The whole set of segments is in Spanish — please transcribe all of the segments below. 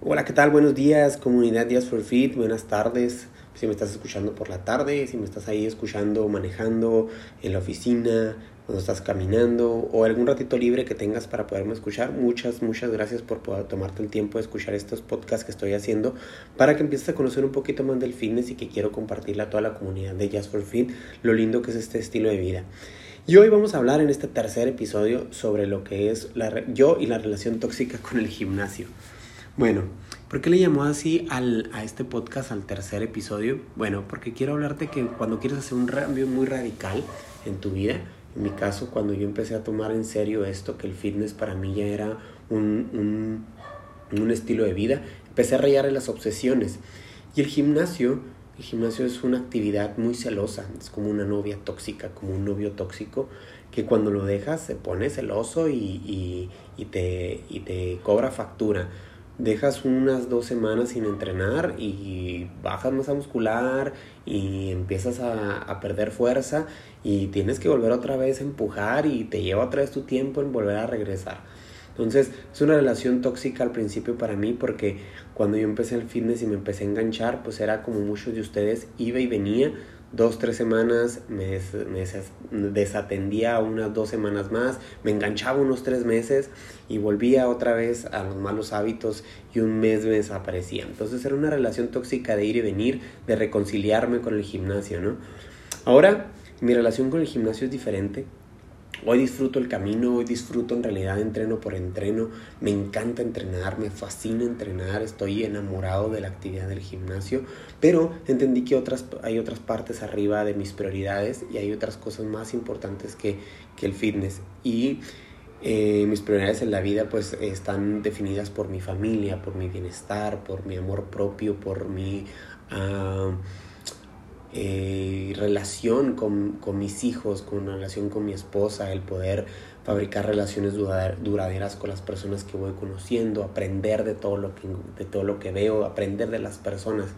Hola, ¿qué tal? Buenos días, comunidad Días for Fit, buenas tardes. Si me estás escuchando por la tarde, si me estás ahí escuchando manejando en la oficina, cuando estás caminando o algún ratito libre que tengas para poderme escuchar, muchas, muchas gracias por poder tomarte el tiempo de escuchar estos podcasts que estoy haciendo para que empieces a conocer un poquito más del fitness y que quiero compartirle a toda la comunidad de Just for Fit lo lindo que es este estilo de vida. Y hoy vamos a hablar en este tercer episodio sobre lo que es la, yo y la relación tóxica con el gimnasio. Bueno, ¿por qué le llamó así al, a este podcast al tercer episodio? Bueno, porque quiero hablarte que cuando quieres hacer un cambio muy radical en tu vida, en mi caso, cuando yo empecé a tomar en serio esto, que el fitness para mí ya era un, un, un estilo de vida, empecé a rayar en las obsesiones. Y el gimnasio, el gimnasio es una actividad muy celosa, es como una novia tóxica, como un novio tóxico, que cuando lo dejas se pone celoso y, y, y te, y te cobra factura dejas unas dos semanas sin entrenar y bajas masa muscular y empiezas a, a, perder fuerza y tienes que volver otra vez a empujar y te lleva otra vez tu tiempo en volver a regresar. Entonces es una relación tóxica al principio para mí porque cuando yo empecé el fitness y me empecé a enganchar, pues era como muchos de ustedes, iba y venía, dos, tres semanas, me, me, desatendía unas dos semanas más, me enganchaba unos tres meses y volvía otra vez a los malos hábitos y un mes me desaparecía. Entonces era una relación tóxica de ir y venir, de reconciliarme con el gimnasio, ¿no? Ahora mi relación con el gimnasio es diferente. Hoy disfruto el camino, hoy disfruto en realidad entreno por entreno, me encanta entrenar, me fascina entrenar, estoy enamorado de la actividad del gimnasio, pero entendí que otras, hay otras partes arriba de mis prioridades y hay otras cosas más importantes que, que el fitness. Y eh, mis prioridades en la vida pues están definidas por mi familia, por mi bienestar, por mi amor propio, por mi... Uh, eh, relación con, con, mis hijos, con relación con mi esposa, el poder fabricar relaciones duraderas con las personas que voy conociendo, aprender de todo lo que, de todo lo que veo, aprender de las personas.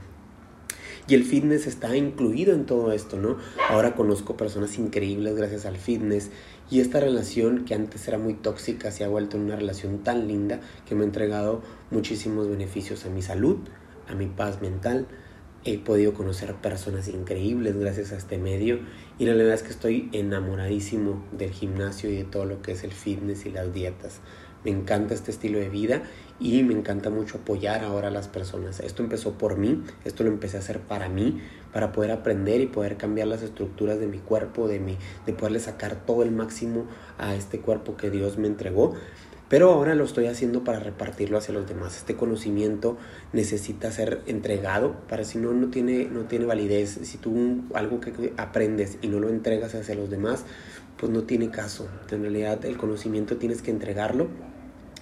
Y el fitness está incluido en todo esto, ¿no? Ahora conozco personas increíbles gracias al fitness y esta relación que antes era muy tóxica se ha vuelto una relación tan linda que me ha entregado muchísimos beneficios a mi salud, a mi paz mental, he podido conocer personas increíbles gracias a este medio y la verdad es que estoy enamoradísimo del gimnasio y de todo lo que es el fitness y las dietas. Me encanta este estilo de vida y me encanta mucho apoyar ahora a las personas. Esto empezó por mí, esto lo empecé a hacer para mí, para poder aprender y poder cambiar las estructuras de mi cuerpo, de, mi, de poderle sacar todo el máximo a este cuerpo que Dios me entregó. Pero ahora lo estoy haciendo para repartirlo hacia los demás. Este conocimiento necesita ser entregado, para si no, no tiene, no tiene validez. Si tú algo que aprendes y no lo entregas hacia los demás, pues no tiene caso. En realidad el conocimiento tienes que entregarlo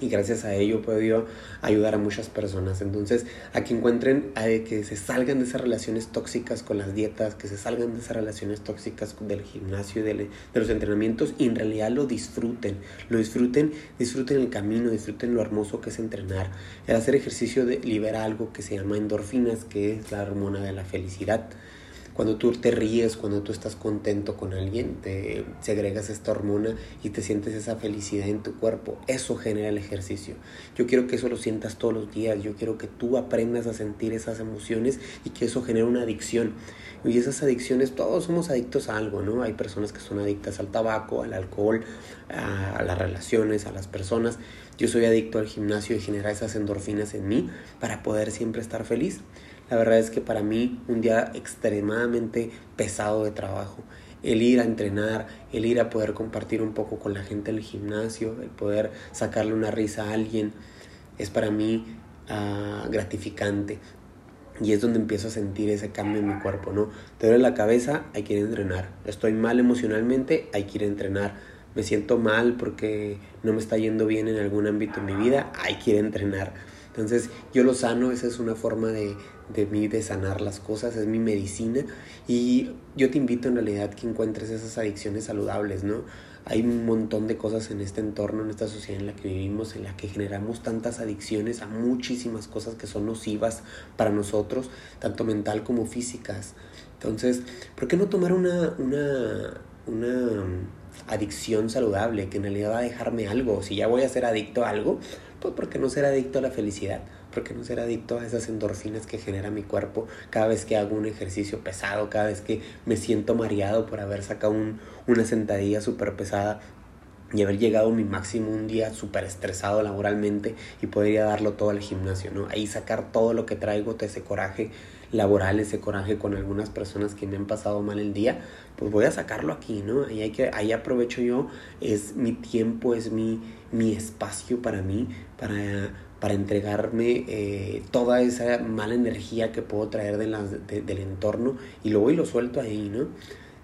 y gracias a ello he podido ayudar a muchas personas. Entonces, a que encuentren, a que se salgan de esas relaciones tóxicas con las dietas, que se salgan de esas relaciones tóxicas del gimnasio de los entrenamientos y en realidad lo disfruten, lo disfruten, disfruten el camino, disfruten lo hermoso que es entrenar. El hacer ejercicio de, libera algo que se llama endorfinas, que es la hormona de la felicidad. Cuando tú te ríes, cuando tú estás contento con alguien, te segregas esta hormona y te sientes esa felicidad en tu cuerpo. Eso genera el ejercicio. Yo quiero que eso lo sientas todos los días. Yo quiero que tú aprendas a sentir esas emociones y que eso genere una adicción. Y esas adicciones, todos somos adictos a algo, ¿no? Hay personas que son adictas al tabaco, al alcohol, a las relaciones, a las personas. Yo soy adicto al gimnasio y generar esas endorfinas en mí para poder siempre estar feliz. La verdad es que para mí un día extremadamente pesado de trabajo, el ir a entrenar, el ir a poder compartir un poco con la gente en el gimnasio, el poder sacarle una risa a alguien, es para mí uh, gratificante. Y es donde empiezo a sentir ese cambio en mi cuerpo, ¿no? Te duele la cabeza, hay que entrenar. Estoy mal emocionalmente, hay que entrenar. Me siento mal porque no me está yendo bien en algún ámbito en mi vida, hay que entrenar entonces yo lo sano, esa es una forma de, de mí de sanar las cosas, es mi medicina y yo te invito en realidad que encuentres esas adicciones saludables, ¿no? Hay un montón de cosas en este entorno, en esta sociedad en la que vivimos, en la que generamos tantas adicciones a muchísimas cosas que son nocivas para nosotros, tanto mental como físicas. Entonces, ¿por qué no tomar una, una, una adicción saludable que en realidad va a dejarme algo? Si ya voy a ser adicto a algo, Pues porque no ser adicto a la felicidad, porque no ser adicto a esas endorfinas que genera mi cuerpo cada vez que hago un ejercicio pesado, cada vez que me siento mareado por haber sacado una sentadilla súper pesada y haber llegado a mi máximo un día súper estresado laboralmente y podría darlo todo al gimnasio, ¿no? Ahí sacar todo lo que traigo, todo ese coraje laboral, ese coraje con algunas personas que me han pasado mal el día, pues voy a sacarlo aquí, ¿no? Ahí, hay que, ahí aprovecho yo, es mi tiempo, es mi, mi espacio para mí, para, para entregarme eh, toda esa mala energía que puedo traer de del entorno y lo voy y lo suelto ahí, ¿no?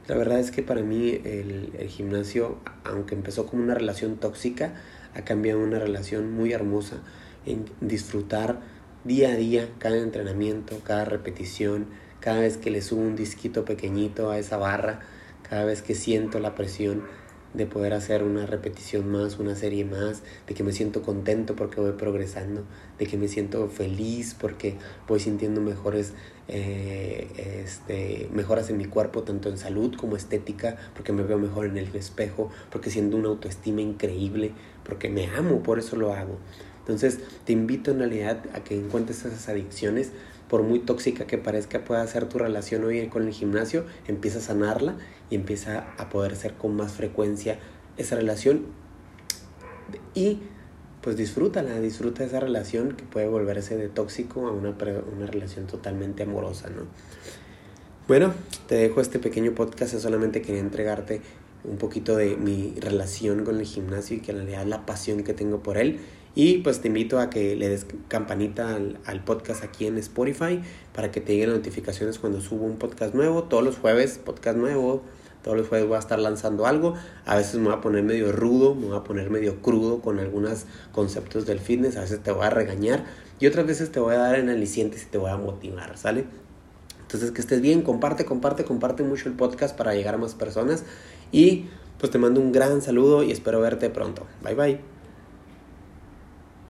La verdad es que para mí el, el gimnasio, aunque empezó como una relación tóxica, ha cambiado una relación muy hermosa en disfrutar día a día cada entrenamiento, cada repetición, cada vez que le subo un disquito pequeñito a esa barra, cada vez que siento la presión de poder hacer una repetición más, una serie más, de que me siento contento porque voy progresando, de que me siento feliz porque voy sintiendo mejores, eh, este, mejoras en mi cuerpo, tanto en salud como estética, porque me veo mejor en el espejo, porque siento una autoestima increíble, porque me amo, por eso lo hago. Entonces te invito en realidad a que encuentres esas adicciones, por muy tóxica que parezca pueda ser tu relación hoy con el gimnasio, empieza a sanarla y empieza a poder ser con más frecuencia esa relación y pues disfrútala, disfruta esa relación que puede volverse de tóxico a una, una relación totalmente amorosa, ¿no? Bueno, te dejo este pequeño podcast, solamente quería entregarte un poquito de mi relación con el gimnasio y que en realidad la pasión que tengo por él y pues te invito a que le des campanita al, podcast aquí en Spotify para que te lleguen notificaciones cuando subo un podcast nuevo. Todos los jueves, podcast nuevo. Todos los jueves voy a estar lanzando algo. A veces me voy a poner medio rudo, me voy a poner medio crudo con algunos conceptos del fitness. A veces te voy a regañar y otras veces te voy a dar en alicientes y te voy a motivar, ¿sale? Entonces que estés bien, comparte, comparte, comparte mucho el podcast para llegar a más personas. Y pues te mando un gran saludo y espero verte pronto. Bye bye.